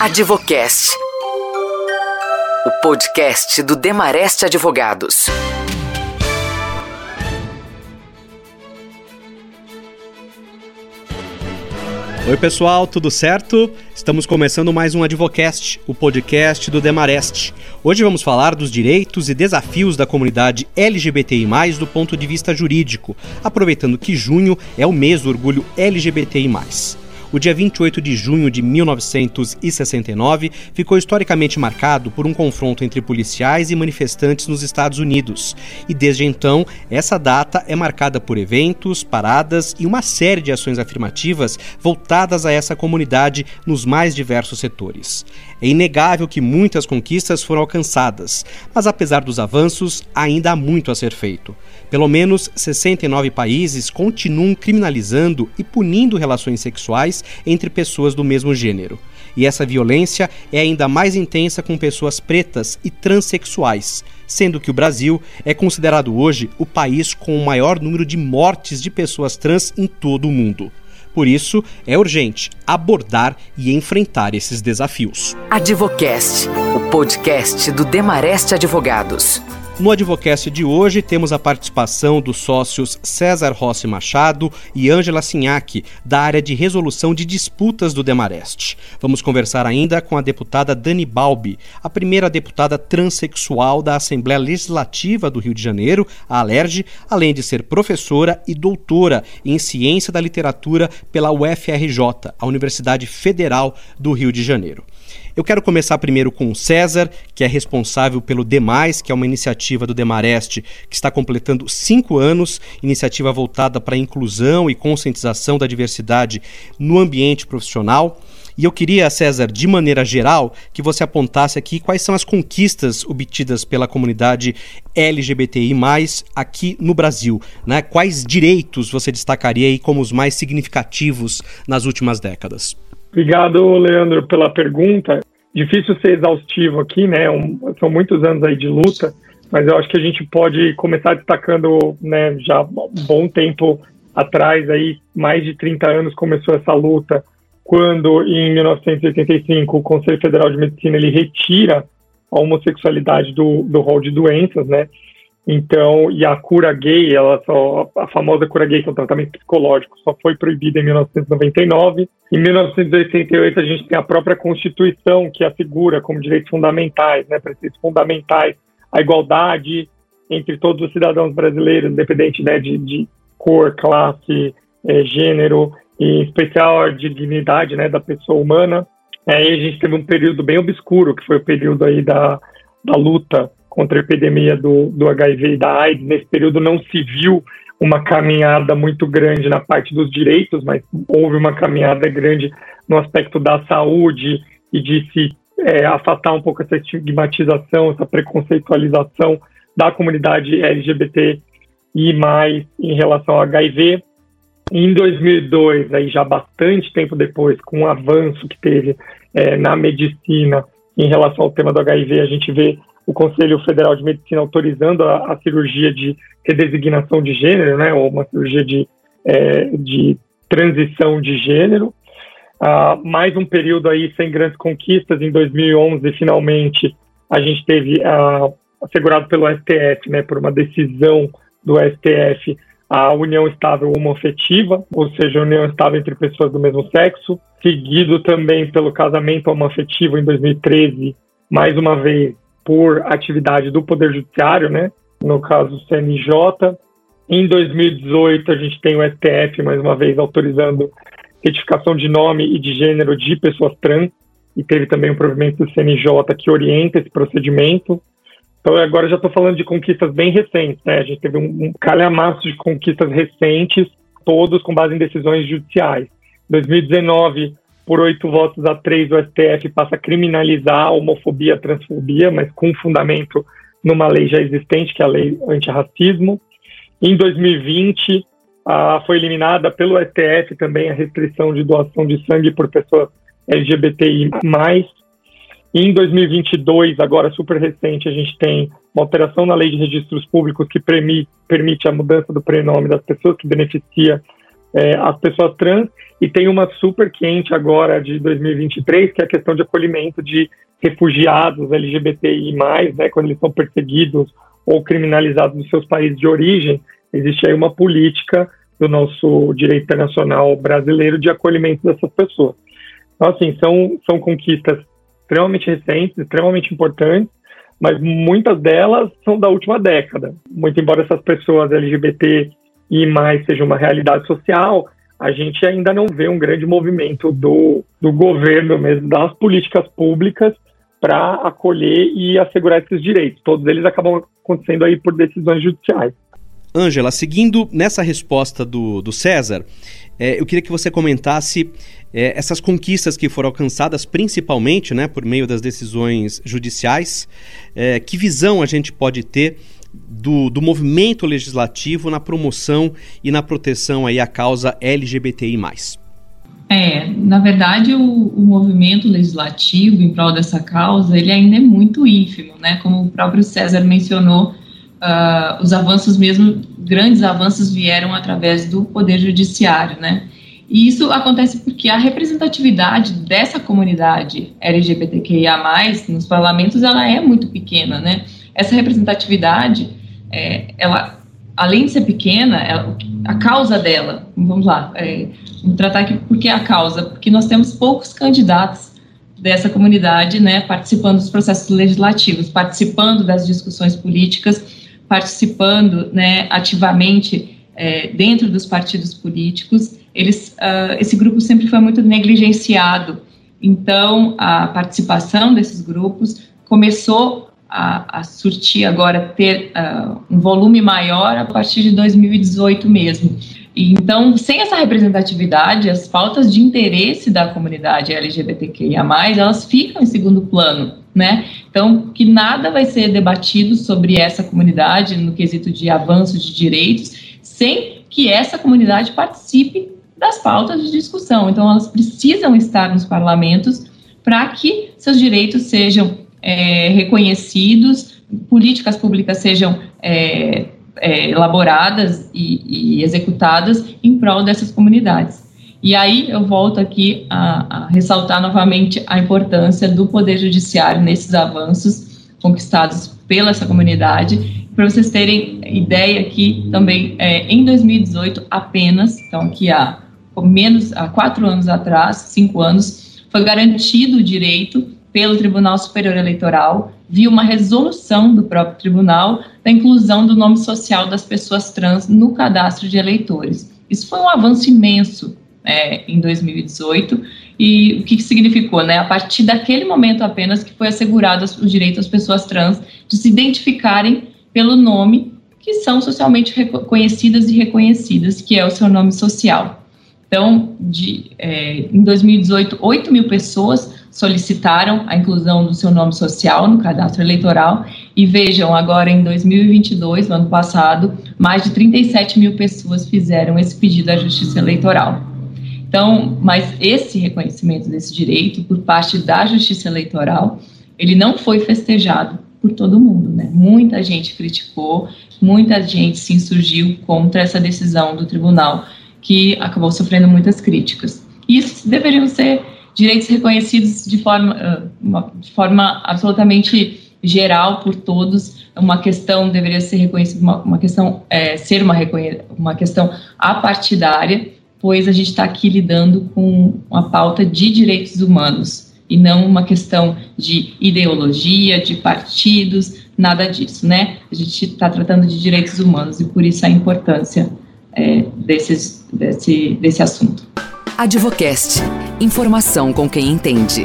Advocast. O podcast do Demareste Advogados. Oi, pessoal, tudo certo? Estamos começando mais um Advocast, o podcast do Demareste. Hoje vamos falar dos direitos e desafios da comunidade LGBTI, do ponto de vista jurídico, aproveitando que junho é o mês do orgulho LGBTI. O dia 28 de junho de 1969 ficou historicamente marcado por um confronto entre policiais e manifestantes nos Estados Unidos. E desde então, essa data é marcada por eventos, paradas e uma série de ações afirmativas voltadas a essa comunidade nos mais diversos setores. É inegável que muitas conquistas foram alcançadas, mas apesar dos avanços, ainda há muito a ser feito. Pelo menos 69 países continuam criminalizando e punindo relações sexuais entre pessoas do mesmo gênero. E essa violência é ainda mais intensa com pessoas pretas e transexuais, sendo que o Brasil é considerado hoje o país com o maior número de mortes de pessoas trans em todo o mundo. Por isso, é urgente abordar e enfrentar esses desafios. Advocast, o podcast do Demareste Advogados. No Advocast de hoje temos a participação dos sócios César Rossi Machado e Ângela Sinhac, da área de resolução de disputas do Demareste. Vamos conversar ainda com a deputada Dani Balbi, a primeira deputada transexual da Assembleia Legislativa do Rio de Janeiro, a Alerj, além de ser professora e doutora em Ciência da Literatura pela UFRJ, a Universidade Federal do Rio de Janeiro. Eu quero começar primeiro com o César, que é responsável pelo Demais, que é uma iniciativa do Demareste que está completando cinco anos, iniciativa voltada para a inclusão e conscientização da diversidade no ambiente profissional. E eu queria, César, de maneira geral, que você apontasse aqui quais são as conquistas obtidas pela comunidade LGBTI, aqui no Brasil. Né? Quais direitos você destacaria aí como os mais significativos nas últimas décadas? Obrigado, Leandro, pela pergunta. Difícil ser exaustivo aqui, né? Um, são muitos anos aí de luta, mas eu acho que a gente pode começar destacando, né, já um bom tempo atrás, aí, mais de 30 anos começou essa luta, quando em 1985 o Conselho Federal de Medicina ele retira a homossexualidade do, do rol de doenças, né? Então, e a cura gay, ela só, a famosa cura gay, que é um tratamento psicológico, só foi proibida em 1999. Em 1988, a gente tem a própria Constituição, que assegura como direitos fundamentais, né, preceitos fundamentais, a igualdade entre todos os cidadãos brasileiros, independente né, de, de cor, classe, é, gênero, e em especial a dignidade né, da pessoa humana. Aí a gente teve um período bem obscuro, que foi o período aí da, da luta contra a epidemia do, do HIV e da AIDS. Nesse período não se viu uma caminhada muito grande na parte dos direitos, mas houve uma caminhada grande no aspecto da saúde e de se é, afastar um pouco essa estigmatização, essa preconceitualização da comunidade LGBT e mais em relação ao HIV. Em 2002, aí já bastante tempo depois, com o avanço que teve é, na medicina em relação ao tema do HIV, a gente vê o Conselho Federal de Medicina autorizando a, a cirurgia de redesignação de gênero, né, ou uma cirurgia de, é, de transição de gênero. Uh, mais um período aí sem grandes conquistas. Em 2011, finalmente, a gente teve uh, assegurado pelo STF, né, por uma decisão do STF, a união estável homoafetiva, ou seja, união estável entre pessoas do mesmo sexo, seguido também pelo casamento homoafetivo em 2013, mais uma vez por atividade do Poder Judiciário, né? no caso CNJ. Em 2018, a gente tem o STF, mais uma vez, autorizando retificação de nome e de gênero de pessoas trans, e teve também um provimento do CNJ que orienta esse procedimento. Então, agora já estou falando de conquistas bem recentes, né? A gente teve um, um calhamaço de conquistas recentes, todos com base em decisões judiciais. Em 2019, por oito votos a três, o STF passa a criminalizar a homofobia, a transfobia, mas com fundamento numa lei já existente, que é a lei antirracismo. Em 2020, ah, foi eliminada pelo STF também a restrição de doação de sangue por pessoas LGBTI+. Em 2022, agora super recente, a gente tem uma alteração na lei de registros públicos que permite, a mudança do prenome das pessoas, que beneficia é, as pessoas trans, e tem uma super quente agora de 2023, que é a questão de acolhimento de refugiados LGBTI+, né, quando eles são perseguidos ou criminalizados nos seus países de origem, existe aí uma política do nosso direito internacional brasileiro de acolhimento dessas pessoas. Então, assim, são, são conquistas extremamente recentes, extremamente importantes, mas muitas delas são da última década. Muito embora essas pessoas LGBT e mais seja uma realidade social, a gente ainda não vê um grande movimento do, do governo mesmo, das políticas públicas para acolher e assegurar esses direitos. Todos eles acabam acontecendo aí por decisões judiciais. Ângela, seguindo nessa resposta do, do César, é, eu queria que você comentasse é, essas conquistas que foram alcançadas principalmente né, por meio das decisões judiciais. É, que visão a gente pode ter do, do movimento legislativo na promoção e na proteção aí à causa LGBTI+. É, na verdade, o, o, movimento legislativo em prol dessa causa, ele ainda é muito ínfimo, né? Como o próprio César mencionou, uh, os avanços mesmo, grandes avanços vieram através do Poder Judiciário, né? E isso acontece porque a representatividade dessa comunidade LGBTQIA+, nos parlamentos, ela é muito pequena, né? Essa representatividade, é, ela, além de ser pequena, ela, a causa dela, vamos lá, é, vamos tratar aqui por que a causa, porque nós temos poucos candidatos dessa comunidade, né, participando dos processos legislativos, participando das discussões políticas, participando, né, ativamente é, dentro dos partidos políticos. Eles, uh, esse grupo sempre foi muito negligenciado. Então, a participação desses grupos começou a, a surtir agora, ter uh, um volume maior a partir de 2018 mesmo. Então, sem essa representatividade, as pautas de interesse da comunidade LGBTQIA+, elas ficam em segundo plano, né? Então, que nada vai ser debatido sobre essa comunidade no quesito de avanço de direitos, sem que essa comunidade participe das pautas de discussão. Então, elas precisam estar nos parlamentos para que seus direitos sejam é, reconhecidos, políticas públicas sejam é, é, elaboradas e, e, executadas em prol dessas comunidades. E aí eu volto aqui a, a ressaltar novamente a importância do Poder Judiciário nesses avanços conquistados pela essa comunidade. Para vocês terem ideia aqui também, é, em 2018 apenas, então aqui há menos há quatro anos atrás, cinco anos, foi garantido o direito pelo Tribunal Superior Eleitoral, viu uma resolução do próprio tribunal da inclusão do nome social das pessoas trans no cadastro de eleitores. Isso foi um avanço imenso é, em 2018 e o que, que significou, né? A partir daquele momento apenas que foi assegurado o direito às pessoas trans de se identificarem pelo nome que são socialmente reconhecidas e reconhecidas, que é o seu nome social. Então, de, é, em 2018, 8 mil pessoas solicitaram a inclusão do seu nome social no cadastro eleitoral e vejam, agora em 2022, no ano passado, mais de 37 mil pessoas fizeram esse pedido à Justiça Eleitoral. Então, mas esse reconhecimento desse direito por parte da Justiça Eleitoral, ele não foi festejado por todo mundo, né? Muita gente criticou, muita gente se insurgiu contra essa decisão do tribunal, que acabou sofrendo muitas críticas. Isso deveriam ser direitos reconhecidos de forma, de forma absolutamente geral por todos. Uma questão deveria ser reconhecida, uma, uma questão é, ser uma, uma questão apartidária, pois a gente está aqui lidando com uma pauta de direitos humanos e não uma questão de ideologia, de partidos, nada disso, né? A gente está tratando de direitos humanos e por isso a importância é, desses, desse, desse assunto. Advocast. Informação com quem entende.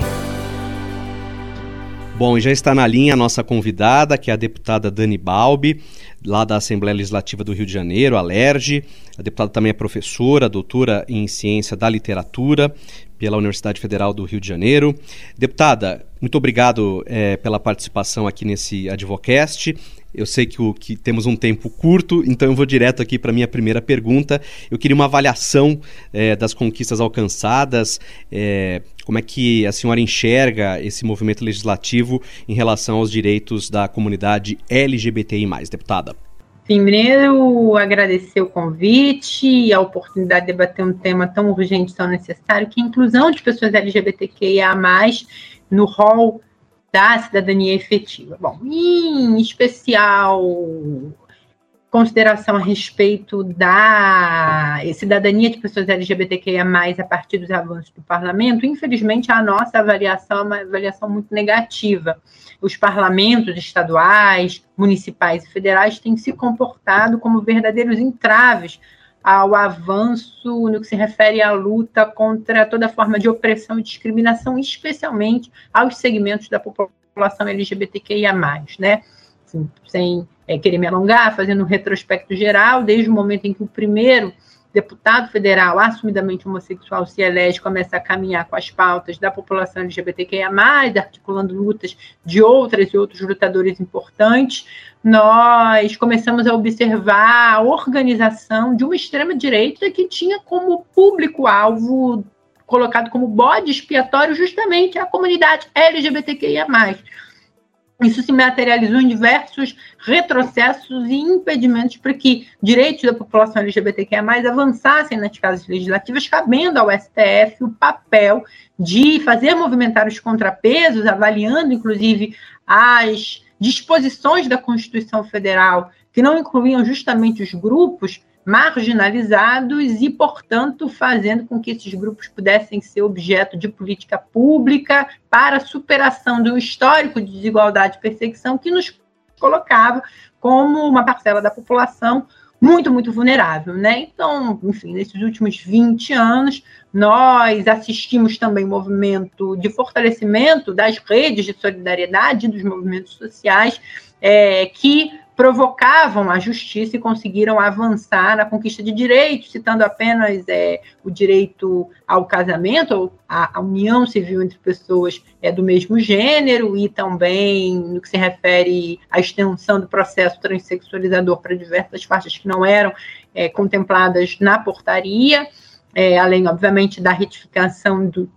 Bom, já está na linha a nossa convidada, que é a deputada Dani Balbi, lá da Assembleia Legislativa do Rio de Janeiro, a LERJ. A deputada também é professora, doutora em Ciência da Literatura pela Universidade Federal do Rio de Janeiro. Deputada, muito obrigado é, pela participação aqui nesse Advocast. Eu sei que, o, que temos um tempo curto, então eu vou direto aqui para a minha primeira pergunta. Eu queria uma avaliação é, das conquistas alcançadas, é, como é que a senhora enxerga esse movimento legislativo em relação aos direitos da comunidade LGBTI+, deputada? Primeiro, agradecer o convite e a oportunidade de debater um tema tão urgente, tão necessário, que é a inclusão de pessoas LGBTQIA+, no rol da cidadania efetiva. Bom, em especial, consideração a respeito da cidadania de pessoas LGBTQIA+, a partir dos avanços do parlamento, infelizmente a nossa avaliação é uma avaliação muito negativa os parlamentos estaduais, municipais e federais têm se comportado como verdadeiros entraves ao avanço no que se refere à luta contra toda forma de opressão e discriminação, especialmente aos segmentos da população LGBTQIA+, né? Sem é, querer me alongar, fazendo um retrospecto geral, desde o momento em que o primeiro deputado federal assumidamente homossexual se elege, começa a caminhar com as pautas da população LGBTQIA+, articulando lutas de outras e outros lutadores importantes, nós começamos a observar a organização de uma extrema-direita que tinha como público-alvo colocado como bode expiatório justamente a comunidade LGBTQIA+. Isso se materializou em diversos retrocessos e impedimentos para que direitos da população LGBTQIA avançassem nas casas legislativas, cabendo ao STF o papel de fazer movimentar os contrapesos, avaliando, inclusive, as disposições da Constituição Federal que não incluíam justamente os grupos marginalizados e, portanto, fazendo com que esses grupos pudessem ser objeto de política pública para a superação um histórico de desigualdade e perseguição que nos colocava como uma parcela da população muito, muito vulnerável, né? Então, enfim, nesses últimos 20 anos, nós assistimos também um movimento de fortalecimento das redes de solidariedade dos movimentos sociais é, que provocavam a justiça e conseguiram avançar na conquista de direitos, citando apenas é, o direito ao casamento, ou a, união civil entre pessoas é, do mesmo gênero, e também no que se refere à extensão do processo transexualizador para diversas faixas que não eram é, contempladas na portaria, é, além, obviamente, da retificação do,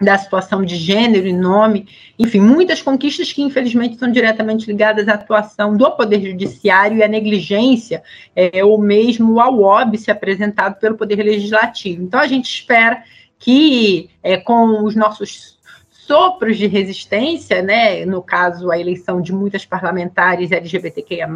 da situação de gênero e nome, enfim, muitas conquistas que infelizmente estão diretamente ligadas à atuação do Poder Judiciário e à negligência, é, ou mesmo ao óbice apresentado pelo Poder Legislativo. Então, a gente espera que, é, com os nossos sopros de resistência, né, no caso a eleição de muitas parlamentares LGBTQIA+,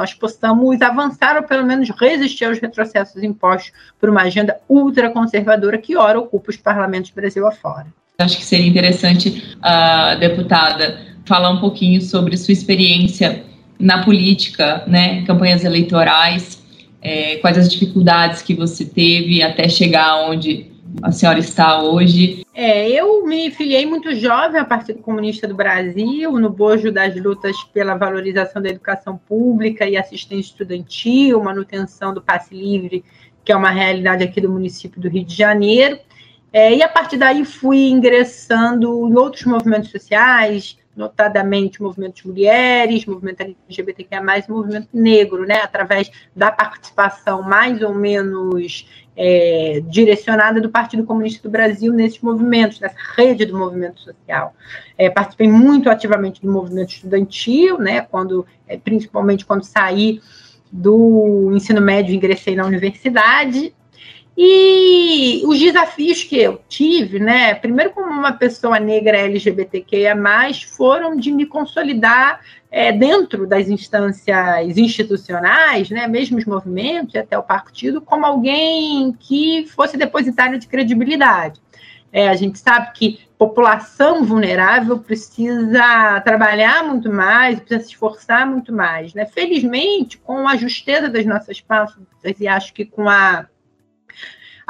nós possamos avançar ou pelo menos resistir aos retrocessos impostos por uma agenda ultraconservadora que ora ocupa os parlamentos Brasil afora. Acho que seria interessante, uh, deputada, falar um pouquinho sobre sua experiência na política, né, campanhas eleitorais, é, quais as dificuldades que você teve até chegar onde a senhora está hoje? É, eu me filiei muito jovem ao Partido Comunista do Brasil, no bojo das lutas pela valorização da educação pública e assistência estudantil, manutenção do passe livre, que é uma realidade aqui do município do Rio de Janeiro. É, e a partir daí fui ingressando em outros movimentos sociais, notadamente o movimento de mulheres, movimento LGBTQIA+, movimento negro, né, através da participação mais ou menos é, direcionada do Partido Comunista do Brasil nesses movimentos, nessa rede do movimento social. É, participei muito ativamente do movimento estudantil, né, quando, é, principalmente quando saí do ensino médio ingressei na universidade, e os desafios que eu tive, né, primeiro como uma pessoa negra LGBTQIA+, foram de me consolidar é, dentro das instâncias institucionais, né, mesmo os movimentos e até o partido, como alguém que fosse depositário de credibilidade. É, a gente sabe que população vulnerável precisa trabalhar muito mais, precisa se esforçar muito mais. Né? Felizmente, com a justeza das nossas pautas, e acho que com a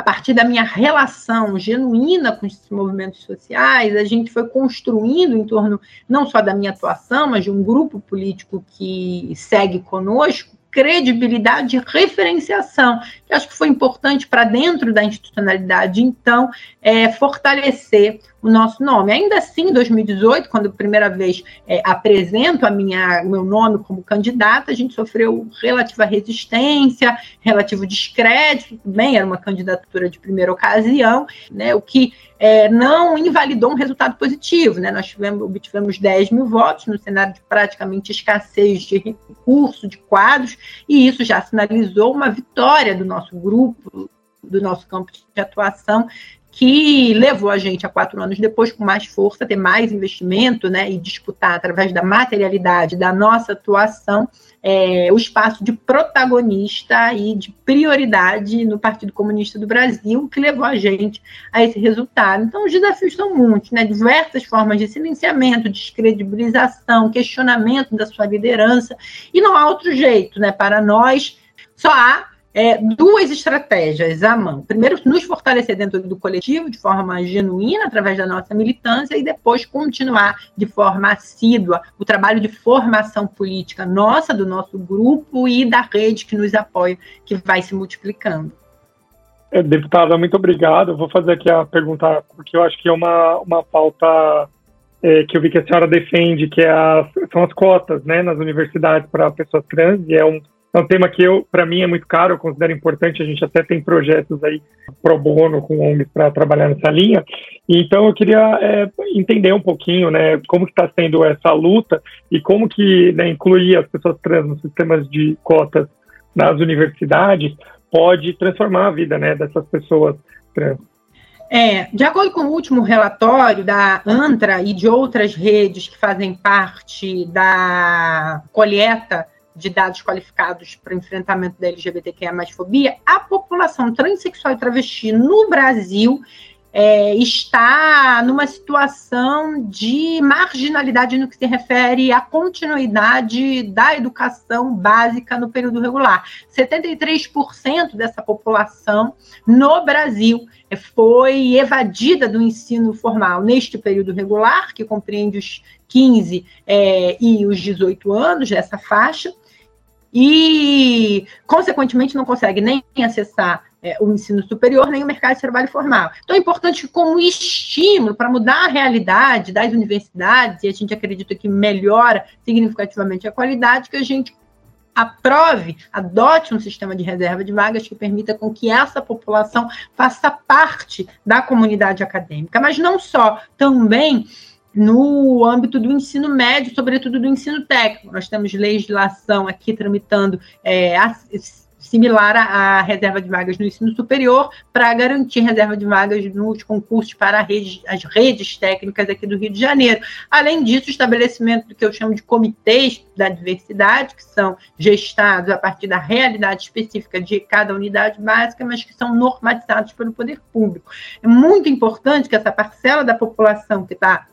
a partir da minha relação genuína com esses movimentos sociais, a gente foi construindo em torno não só da minha atuação, mas de um grupo político que segue conosco, credibilidade e referenciação, que acho que foi importante para dentro da institucionalidade, então, é, fortalecer o nosso nome. Ainda assim, em 2018, quando a primeira vez é, apresento a minha, o meu nome como candidata, a gente sofreu relativa resistência, relativo descrédito, também era uma candidatura de primeira ocasião, né, o que é, não invalidou um resultado positivo. Né? Nós tivemos, obtivemos 10 mil votos no cenário de praticamente escassez de recurso, de quadros, e isso já sinalizou uma vitória do nosso grupo, do nosso campo de atuação, que levou a gente a quatro anos depois, com mais força, ter mais investimento né, e disputar através da materialidade da nossa atuação é, o espaço de protagonista e de prioridade no Partido Comunista do Brasil, que levou a gente a esse resultado. Então, os desafios são muitos, né? diversas formas de silenciamento, descredibilização, questionamento da sua liderança, e não há outro jeito, né? Para nós, só há é, duas estratégias à mão. Primeiro, nos fortalecer dentro do coletivo de forma genuína, através da nossa militância, e depois continuar de forma assídua o trabalho de formação política nossa, do nosso grupo e da rede que nos apoia, que vai se multiplicando. É, deputada, muito obrigado. vou fazer aqui a pergunta, porque eu acho que é uma, uma pauta é, que eu vi que a senhora defende, que é a, são as cotas né, nas universidades para pessoas trans, e é um é um tema que eu, para mim, é muito caro, eu considero importante. A gente até tem projetos aí pro bono com ONGs para trabalhar nessa linha. Então, eu queria é, entender um pouquinho, né, como está sendo essa luta e como que né, incluir as pessoas trans nos sistemas de cotas nas universidades pode transformar a vida, né, dessas pessoas trans. É, de acordo com o último relatório da ANTRA e de outras redes que fazem parte da coleta de dados qualificados para o enfrentamento da LGBTQIA fobia, a população transexual e travesti no Brasil é, está numa situação de marginalidade no que se refere à continuidade da educação básica no período regular. 73% dessa população no Brasil foi evadida do ensino formal neste período regular, que compreende os 15 é, e os 18 anos dessa faixa, e, consequentemente, não consegue nem acessar é, o ensino superior, nem o mercado de trabalho formal. Então, é importante como estímulo para mudar a realidade das universidades, e a gente acredita que melhora significativamente a qualidade, que a gente aprove, adote um sistema de reserva de vagas que permita com que essa população faça parte da comunidade acadêmica, mas não só, também no âmbito do ensino médio, sobretudo do ensino técnico. Nós temos legislação aqui tramitando é, similar à, reserva de vagas no ensino superior para garantir reserva de vagas nos concursos para as redes técnicas aqui do Rio de Janeiro. Além disso, o estabelecimento do que eu chamo de comitês da diversidade, que são gestados a partir da realidade específica de cada unidade básica, mas que são normatizados pelo poder público. É muito importante que essa parcela da população que está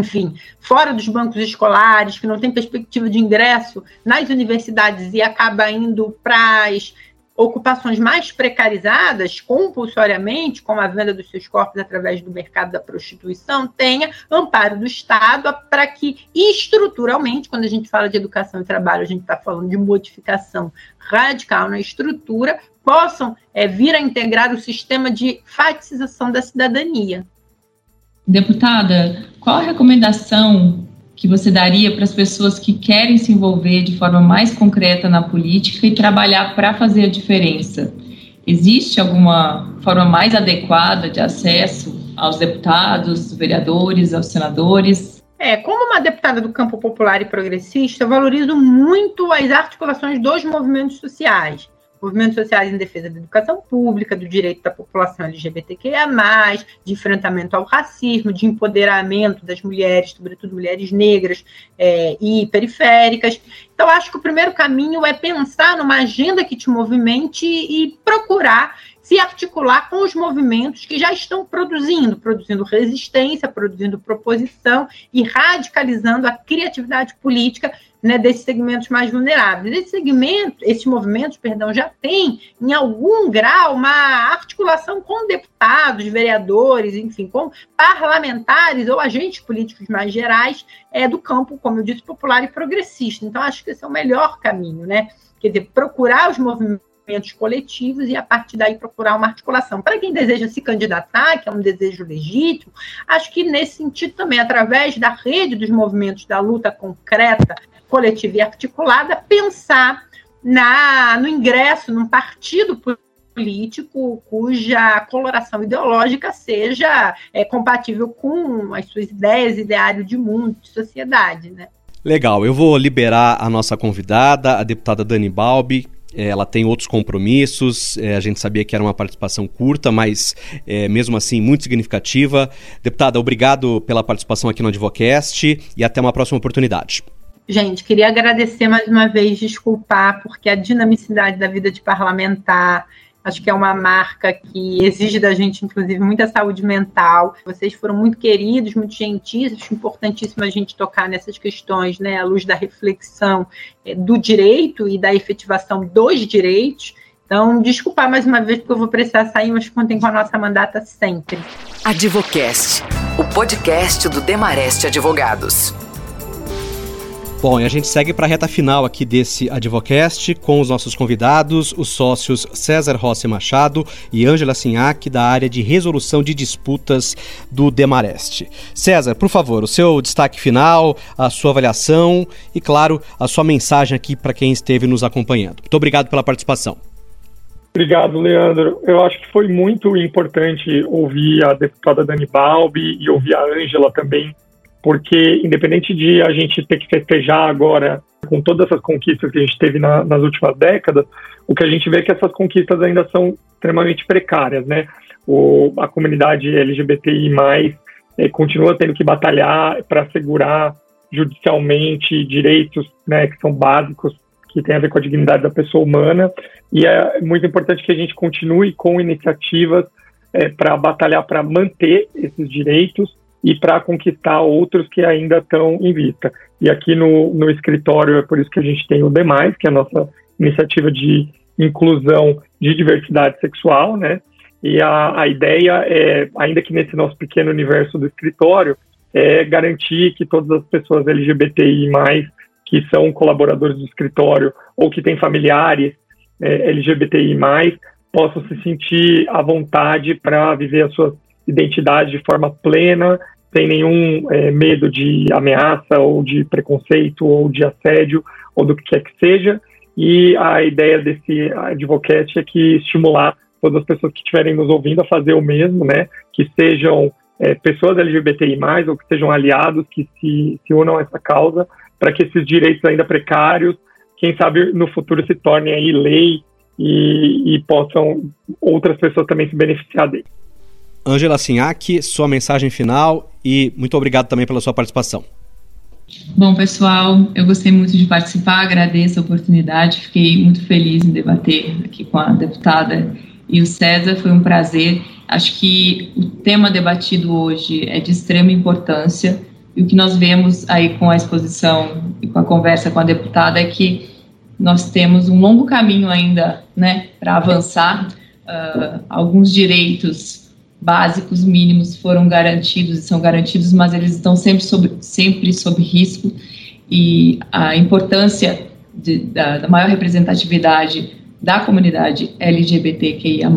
enfim, fora dos bancos escolares, que não tem perspectiva de ingresso nas universidades e acaba indo para as ocupações mais precarizadas, compulsoriamente, como a venda dos seus corpos através do mercado da prostituição, tenha amparo do Estado para que, estruturalmente, quando a gente fala de educação e trabalho, a gente está falando de modificação radical na estrutura, possam é, vir a integrar o sistema de fatização da cidadania. Deputada, qual a recomendação que você daria para as pessoas que querem se envolver de forma mais concreta na política e trabalhar para fazer a diferença? Existe alguma forma mais adequada de acesso aos deputados, vereadores, aos senadores? É, como uma deputada do campo popular e progressista, eu valorizo muito as articulações dos movimentos sociais movimentos sociais em defesa da educação pública, do direito da população LGBTQIA, de enfrentamento ao racismo, de empoderamento das mulheres, sobretudo mulheres negras é, e periféricas. Então, acho que o primeiro caminho é pensar numa agenda que te movimente e procurar se articular com os movimentos que já estão produzindo, produzindo resistência, produzindo proposição e radicalizando a criatividade política né, desses segmentos mais vulneráveis. Esse segmento, esses movimentos, perdão, já tem, em algum grau, uma articulação com deputados, vereadores, enfim, com parlamentares ou agentes políticos mais gerais é, do campo, como eu disse, popular e progressista. Então, acho que esse é o melhor caminho, né? Quer dizer, procurar os movimentos movimentos coletivos e a partir daí procurar uma articulação. Para quem deseja se candidatar, que é um desejo legítimo, acho que nesse sentido também, através da rede dos movimentos da luta concreta, coletiva e articulada, pensar na, no ingresso num partido político cuja coloração ideológica seja é, compatível com as suas ideias, ideário de mundo, de sociedade, né? Legal, eu vou liberar a nossa convidada, a deputada Dani Balbi. É, ela tem outros compromissos, é, a gente sabia que era uma participação curta, mas é, mesmo assim muito significativa. Deputada, obrigado pela participação aqui no Advocast e até uma próxima oportunidade. Gente, queria agradecer mais uma vez, desculpar, porque a dinamicidade da vida de parlamentar, Acho que é uma marca que exige da gente, inclusive, muita saúde mental. Vocês foram muito queridos, muito gentis. Acho importantíssimo a gente tocar nessas questões, né, à luz da reflexão é, do direito e da efetivação dos direitos. Então, desculpar mais uma vez, porque eu vou precisar sair, mas contem com a nossa mandata sempre. Advocast, o podcast do Demareste Advogados. Bom, e a gente segue para a reta final aqui desse Advocast com os nossos convidados, os sócios César Rossi Machado e Ângela Sinhac, da área de resolução de disputas do Demareste. César, por favor, o seu destaque final, a sua avaliação e, claro, a sua mensagem aqui para quem esteve nos acompanhando. Muito obrigado pela participação. Obrigado, Leandro. Eu acho que foi muito importante ouvir a deputada Dani Balbi e ouvir a Ângela também porque independente de a gente ter que festejar agora com todas essas conquistas que a gente teve na, nas últimas décadas, o que a gente vê é que essas conquistas ainda são extremamente precárias, né? O, a comunidade LGBTI+, eh, continua tendo que batalhar para assegurar judicialmente direitos né, que são básicos, que têm a ver com a dignidade da pessoa humana, e é muito importante que a gente continue com iniciativas eh, para batalhar para manter esses direitos e para conquistar outros que ainda estão em vista. E aqui no, no escritório é por isso que a gente tem o Demais, que é a nossa iniciativa de inclusão de diversidade sexual, né? E a, a ideia é, ainda que nesse nosso pequeno universo do escritório, é garantir que todas as pessoas LGBTI+, que são colaboradores do escritório ou que têm familiares é, LGBTI+, possam se sentir à vontade para viver as suas identidade de forma plena, sem nenhum é, medo de ameaça ou de preconceito ou de assédio ou do que quer que seja. E a ideia desse advocate é que estimular todas as pessoas que estiverem nos ouvindo a fazer o mesmo, né? Que sejam é, pessoas LGBTI+, ou que sejam aliados, que se, se unam a essa causa, para que esses direitos ainda precários, quem sabe no futuro se tornem aí lei e, e possam outras pessoas também se beneficiar dele. Angela Sinhac, sua mensagem final e muito obrigado também pela sua participação. Bom, pessoal, eu gostei muito de participar, agradeço a oportunidade, fiquei muito feliz em debater aqui com a deputada e o César, foi um prazer. Acho que o tema debatido hoje é de extrema importância e o que nós vemos aí com a exposição e com a conversa com a deputada é que nós temos um longo caminho ainda, né, para avançar. Uh, alguns direitos básicos mínimos foram garantidos e são garantidos, mas eles estão sempre sob, sempre sob risco. E a importância de, da, da, maior representatividade da comunidade LGBTQIA+,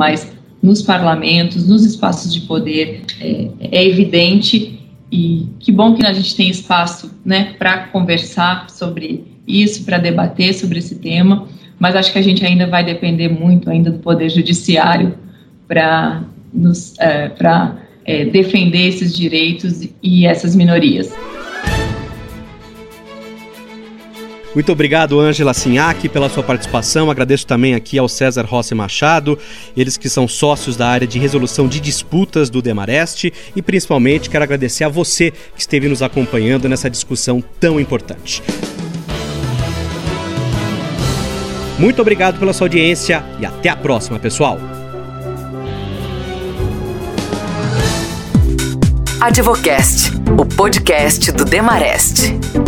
nos parlamentos, nos espaços de poder, é, é evidente. E que bom que a gente tem espaço né, para conversar sobre isso, para debater sobre esse tema, mas acho que a gente ainda vai depender muito ainda do poder judiciário para é, para é, defender esses direitos e essas minorias. Muito obrigado, Ângela Sinhac, pela sua participação. Agradeço também aqui ao César Rossi Machado, eles que são sócios da área de resolução de disputas do Demareste. E principalmente quero agradecer a você que esteve nos acompanhando nessa discussão tão importante. Muito obrigado pela sua audiência e até a próxima, pessoal. Advocast, o podcast do Demarest.